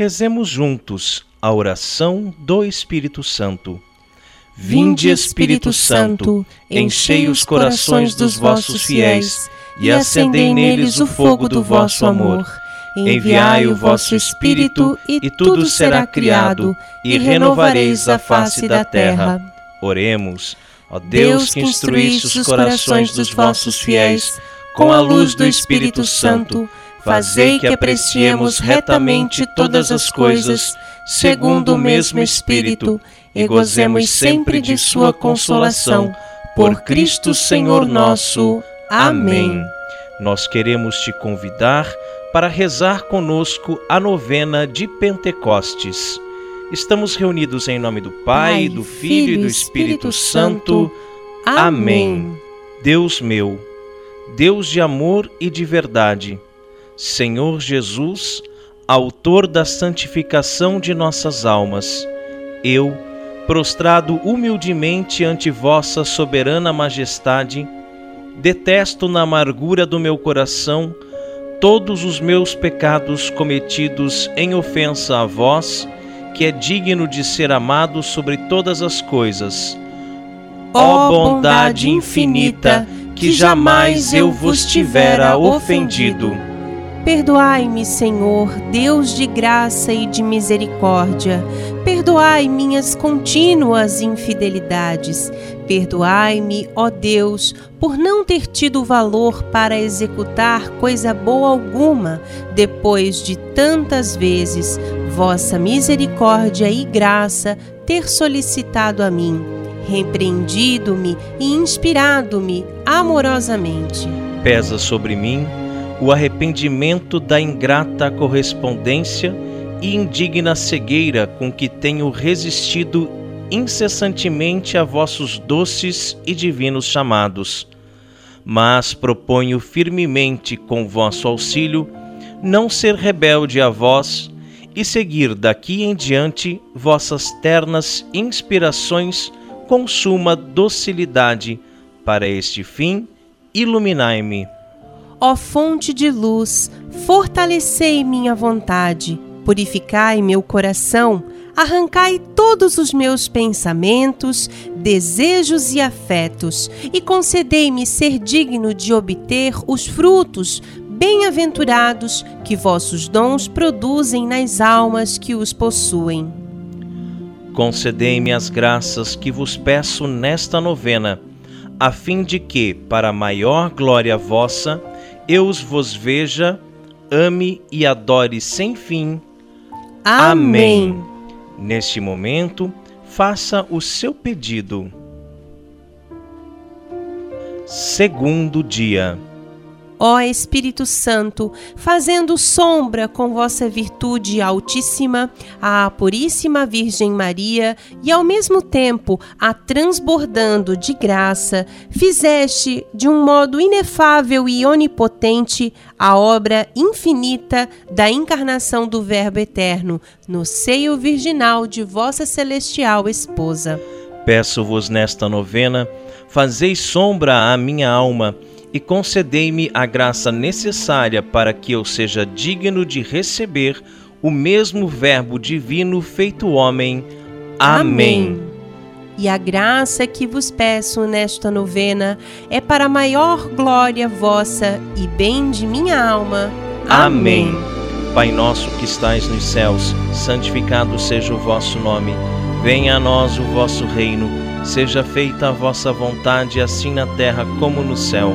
Rezemos juntos a oração do Espírito Santo. Vinde, Espírito Santo, enchei os corações dos vossos fiéis e acendei neles o fogo do vosso amor. Enviai o vosso Espírito e tudo será criado e renovareis a face da terra. Oremos, ó Deus que instruísse os corações dos vossos fiéis com a luz do Espírito Santo Fazei que apreciemos retamente todas as coisas, segundo o mesmo Espírito, e gozemos sempre de Sua consolação. Por Cristo Senhor nosso. Amém. Nós queremos te convidar para rezar conosco a novena de Pentecostes. Estamos reunidos em nome do Pai, Pai do Filho e do Espírito, Espírito Santo. Amém. Deus meu, Deus de amor e de verdade, Senhor Jesus, Autor da santificação de nossas almas, eu, prostrado humildemente ante vossa soberana majestade, detesto na amargura do meu coração todos os meus pecados cometidos em ofensa a vós, que é digno de ser amado sobre todas as coisas. Ó bondade infinita, que jamais eu vos tivera ofendido Perdoai-me, Senhor, Deus de graça e de misericórdia. Perdoai minhas contínuas infidelidades. Perdoai-me, ó Deus, por não ter tido valor para executar coisa boa alguma, depois de tantas vezes vossa misericórdia e graça ter solicitado a mim, repreendido-me e inspirado-me amorosamente. Pesa sobre mim o arrependimento da ingrata correspondência e indigna cegueira com que tenho resistido incessantemente a vossos doces e divinos chamados. Mas proponho firmemente, com vosso auxílio, não ser rebelde a vós e seguir daqui em diante vossas ternas inspirações com suma docilidade. Para este fim, iluminai-me. Ó fonte de luz, fortalecei minha vontade, purificai meu coração, arrancai todos os meus pensamentos, desejos e afetos, e concedei-me ser digno de obter os frutos bem-aventurados que vossos dons produzem nas almas que os possuem. Concedei-me as graças que vos peço nesta novena, a fim de que, para maior glória vossa, eu vos veja, ame e adore sem fim. Amém. Amém. Neste momento, faça o seu pedido. Segundo dia ó Espírito Santo, fazendo sombra com vossa virtude altíssima à Puríssima Virgem Maria e ao mesmo tempo a transbordando de graça, fizeste de um modo inefável e onipotente a obra infinita da encarnação do Verbo eterno no seio virginal de vossa celestial esposa. Peço-vos nesta novena, fazei sombra à minha alma e concedei-me a graça necessária para que eu seja digno de receber o mesmo Verbo divino feito homem. Amém. Amém. E a graça que vos peço nesta novena é para a maior glória vossa e bem de minha alma. Amém. Amém. Pai nosso que estais nos céus, santificado seja o vosso nome. Venha a nós o vosso reino. Seja feita a vossa vontade, assim na terra como no céu.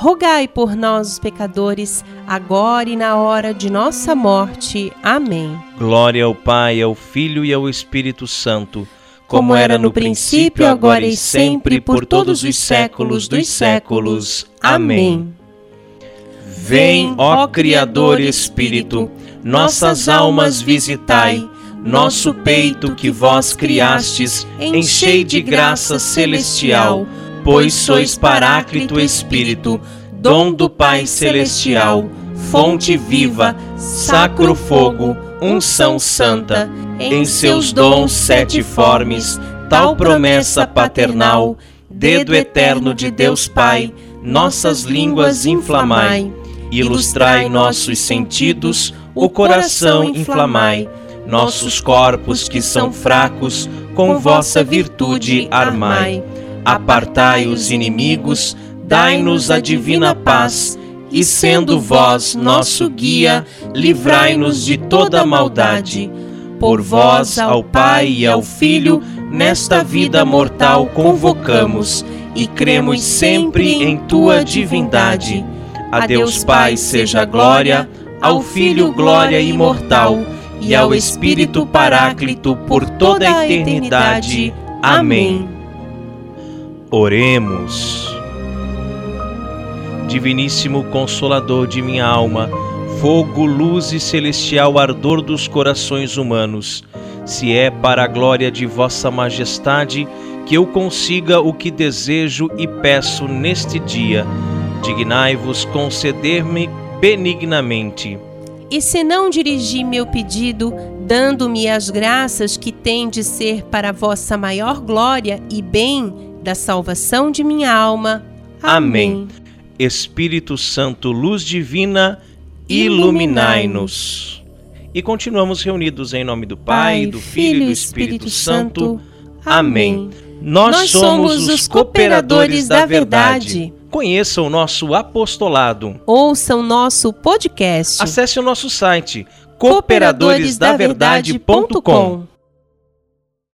rogai por nós, os pecadores, agora e na hora de nossa morte. Amém. Glória ao Pai, ao Filho e ao Espírito Santo, como era no princípio, agora e sempre, por todos os séculos dos séculos. Amém. Vem, ó Criador Espírito, nossas almas visitai nosso peito que vós criastes, enchei de graça celestial, pois sois Paráclito Espírito, dom do Pai Celestial, fonte viva, sacro fogo, unção santa, em seus dons sete formes, tal promessa paternal, dedo eterno de Deus Pai, nossas línguas inflamai, ilustrai nossos sentidos, o coração inflamai. Nossos corpos que são fracos, com vossa virtude armai. Apartai os inimigos, dai-nos a divina paz, e sendo vós nosso guia, livrai-nos de toda maldade. Por vós, ao Pai e ao Filho, nesta vida mortal convocamos, e cremos sempre em tua divindade. A Deus Pai seja glória, ao Filho glória imortal e ao Espírito Paráclito por toda a eternidade. Amém. Oremos. Diviníssimo Consolador de minha alma, fogo, luz e celestial ardor dos corações humanos, se é para a glória de vossa majestade que eu consiga o que desejo e peço neste dia, dignai-vos conceder-me benignamente e se não dirigi meu pedido, dando-me as graças que têm de ser para vossa maior glória e bem da salvação de minha alma. Amém. Amém. Espírito Santo, luz divina, iluminai-nos. E continuamos reunidos em nome do Pai, Pai do Filho e do Espírito, Espírito Santo. Amém. Nós, Nós somos os cooperadores da verdade. Conheça o nosso apostolado. Ouça o nosso podcast. Acesse o nosso site cooperadoresdaverdade.com.